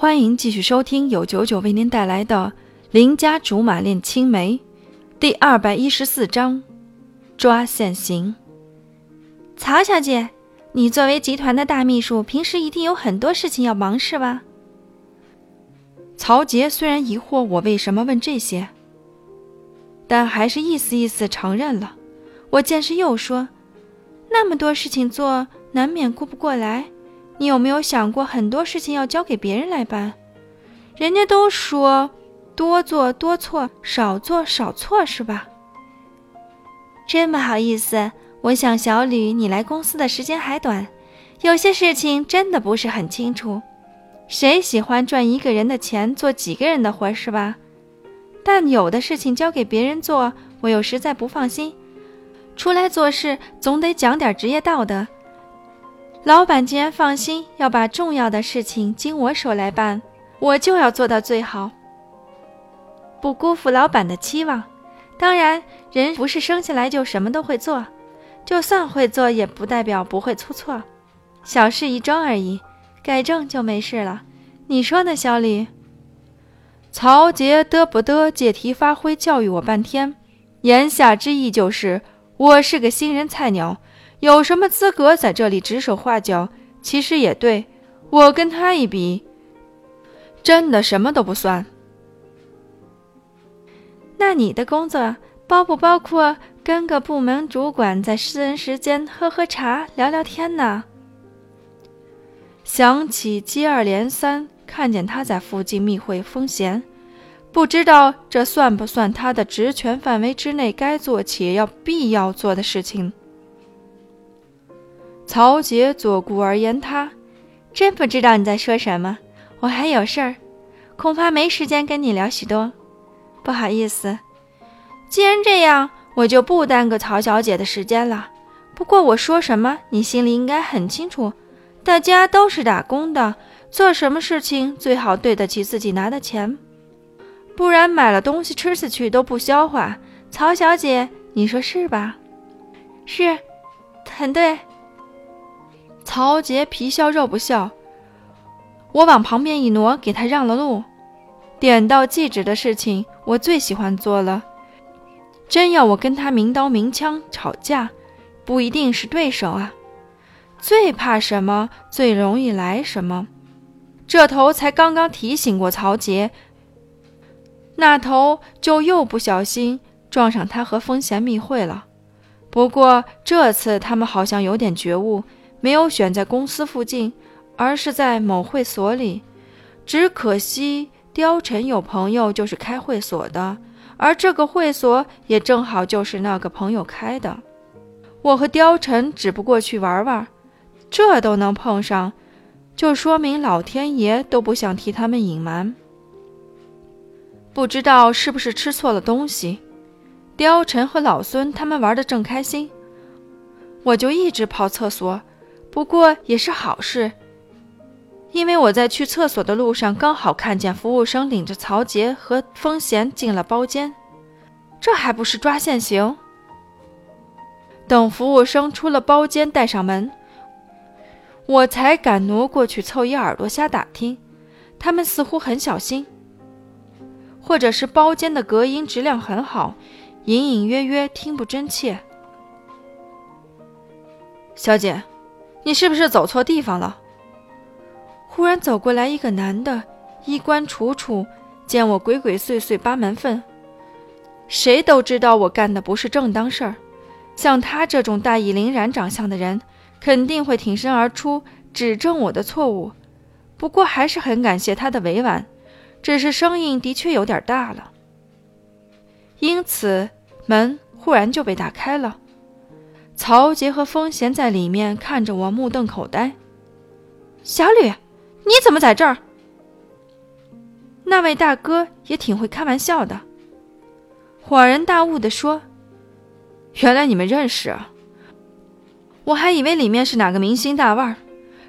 欢迎继续收听由九九为您带来的《邻家竹马恋青梅》第二百一十四章：抓现行。曹小姐，你作为集团的大秘书，平时一定有很多事情要忙，是吧？曹杰虽然疑惑我为什么问这些，但还是意思意思承认了。我见势又说：“那么多事情做，难免顾不过来。”你有没有想过，很多事情要交给别人来办？人家都说多做多错，少做少错，是吧？真不好意思，我想小吕，你来公司的时间还短，有些事情真的不是很清楚。谁喜欢赚一个人的钱，做几个人的活，是吧？但有的事情交给别人做，我又实在不放心。出来做事，总得讲点职业道德。老板既然放心要把重要的事情经我手来办，我就要做到最好，不辜负老板的期望。当然，人不是生下来就什么都会做，就算会做，也不代表不会出错，小事一桩而已，改正就没事了。你说呢，小李？曹杰嘚不嘚借题发挥教育我半天，言下之意就是我是个新人菜鸟。有什么资格在这里指手画脚？其实也对，我跟他一比，真的什么都不算。那你的工作包不包括跟个部门主管在私人时间喝喝茶、聊聊天呢？想起接二连三看见他在附近密会风贤，不知道这算不算他的职权范围之内该做且要必要做的事情。曹杰左顾而言他，真不知道你在说什么。我还有事儿，恐怕没时间跟你聊许多。不好意思，既然这样，我就不耽搁曹小姐的时间了。不过我说什么，你心里应该很清楚。大家都是打工的，做什么事情最好对得起自己拿的钱，不然买了东西吃下去都不消化。曹小姐，你说是吧？是，很对。曹杰皮笑肉不笑，我往旁边一挪，给他让了路。点到即止的事情，我最喜欢做了。真要我跟他明刀明枪吵架，不一定是对手啊。最怕什么，最容易来什么。这头才刚刚提醒过曹杰，那头就又不小心撞上他和风贤密会了。不过这次他们好像有点觉悟。没有选在公司附近，而是在某会所里。只可惜貂蝉有朋友就是开会所的，而这个会所也正好就是那个朋友开的。我和貂蝉只不过去玩玩，这都能碰上，就说明老天爷都不想替他们隐瞒。不知道是不是吃错了东西，貂蝉和老孙他们玩的正开心，我就一直跑厕所。不过也是好事，因为我在去厕所的路上刚好看见服务生领着曹杰和风贤进了包间，这还不是抓现行？等服务生出了包间，带上门，我才敢挪过去凑一耳朵瞎打听。他们似乎很小心，或者是包间的隔音质量很好，隐隐约约听不真切。小姐。你是不是走错地方了？忽然走过来一个男的，衣冠楚楚，见我鬼鬼祟祟扒门缝，谁都知道我干的不是正当事儿。像他这种大义凛然长相的人，肯定会挺身而出指正我的错误。不过还是很感谢他的委婉，只是声音的确有点大了，因此门忽然就被打开了。曹杰和风贤在里面看着我，目瞪口呆。小吕，你怎么在这儿？那位大哥也挺会开玩笑的，恍然大悟地说：“原来你们认识啊！我还以为里面是哪个明星大腕儿，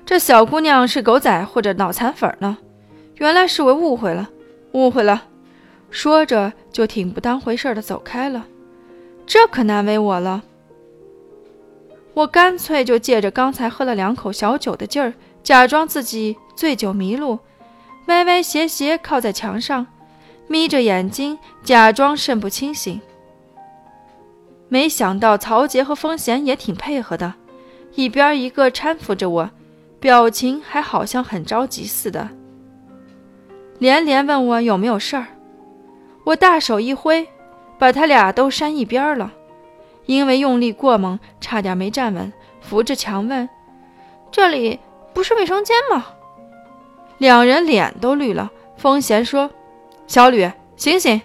这小姑娘是狗仔或者脑残粉呢。原来是我误会了，误会了。”说着就挺不当回事的走开了。这可难为我了。我干脆就借着刚才喝了两口小酒的劲儿，假装自己醉酒迷路，歪歪斜斜靠在墙上，眯着眼睛，假装肾不清醒。没想到曹杰和风贤也挺配合的，一边一个搀扶着我，表情还好像很着急似的，连连问我有没有事儿。我大手一挥，把他俩都扇一边了，因为用力过猛，差点没站稳，扶着墙问：“这里不是卫生间吗？”两人脸都绿了。风贤说：“小吕，醒醒！”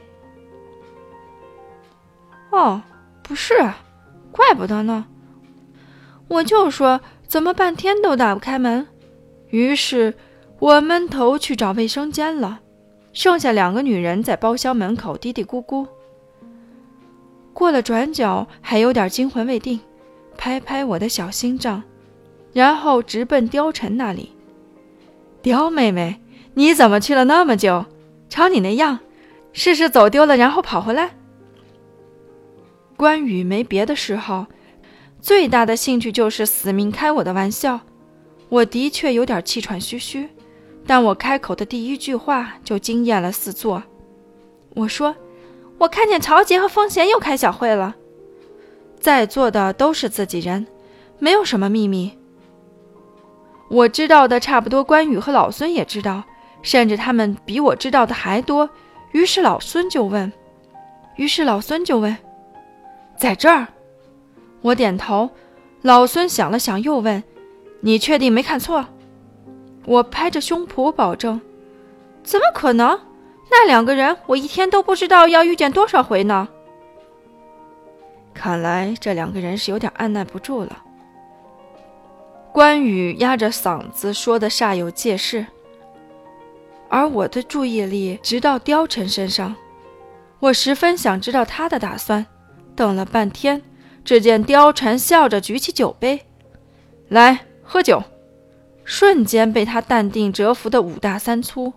哦。不是，怪不得呢。我就说怎么半天都打不开门。于是我闷头去找卫生间了，剩下两个女人在包厢门口嘀嘀咕咕。过了转角，还有点惊魂未定，拍拍我的小心脏，然后直奔貂蝉那里。貂妹妹，你怎么去了那么久？瞧你那样，是是走丢了，然后跑回来？关羽没别的嗜好，最大的兴趣就是死命开我的玩笑。我的确有点气喘吁吁，但我开口的第一句话就惊艳了四座。我说：“我看见曹杰和风贤又开小会了。”在座的都是自己人，没有什么秘密。我知道的差不多，关羽和老孙也知道，甚至他们比我知道的还多。于是老孙就问，于是老孙就问。在这儿，我点头。老孙想了想，又问：“你确定没看错？”我拍着胸脯保证：“怎么可能？那两个人，我一天都不知道要遇见多少回呢。”看来这两个人是有点按耐不住了。关羽压着嗓子说的煞有介事，而我的注意力直到貂蝉身上，我十分想知道他的打算。等了半天，只见貂蝉笑着举起酒杯，来喝酒，瞬间被他淡定折服的五大三粗。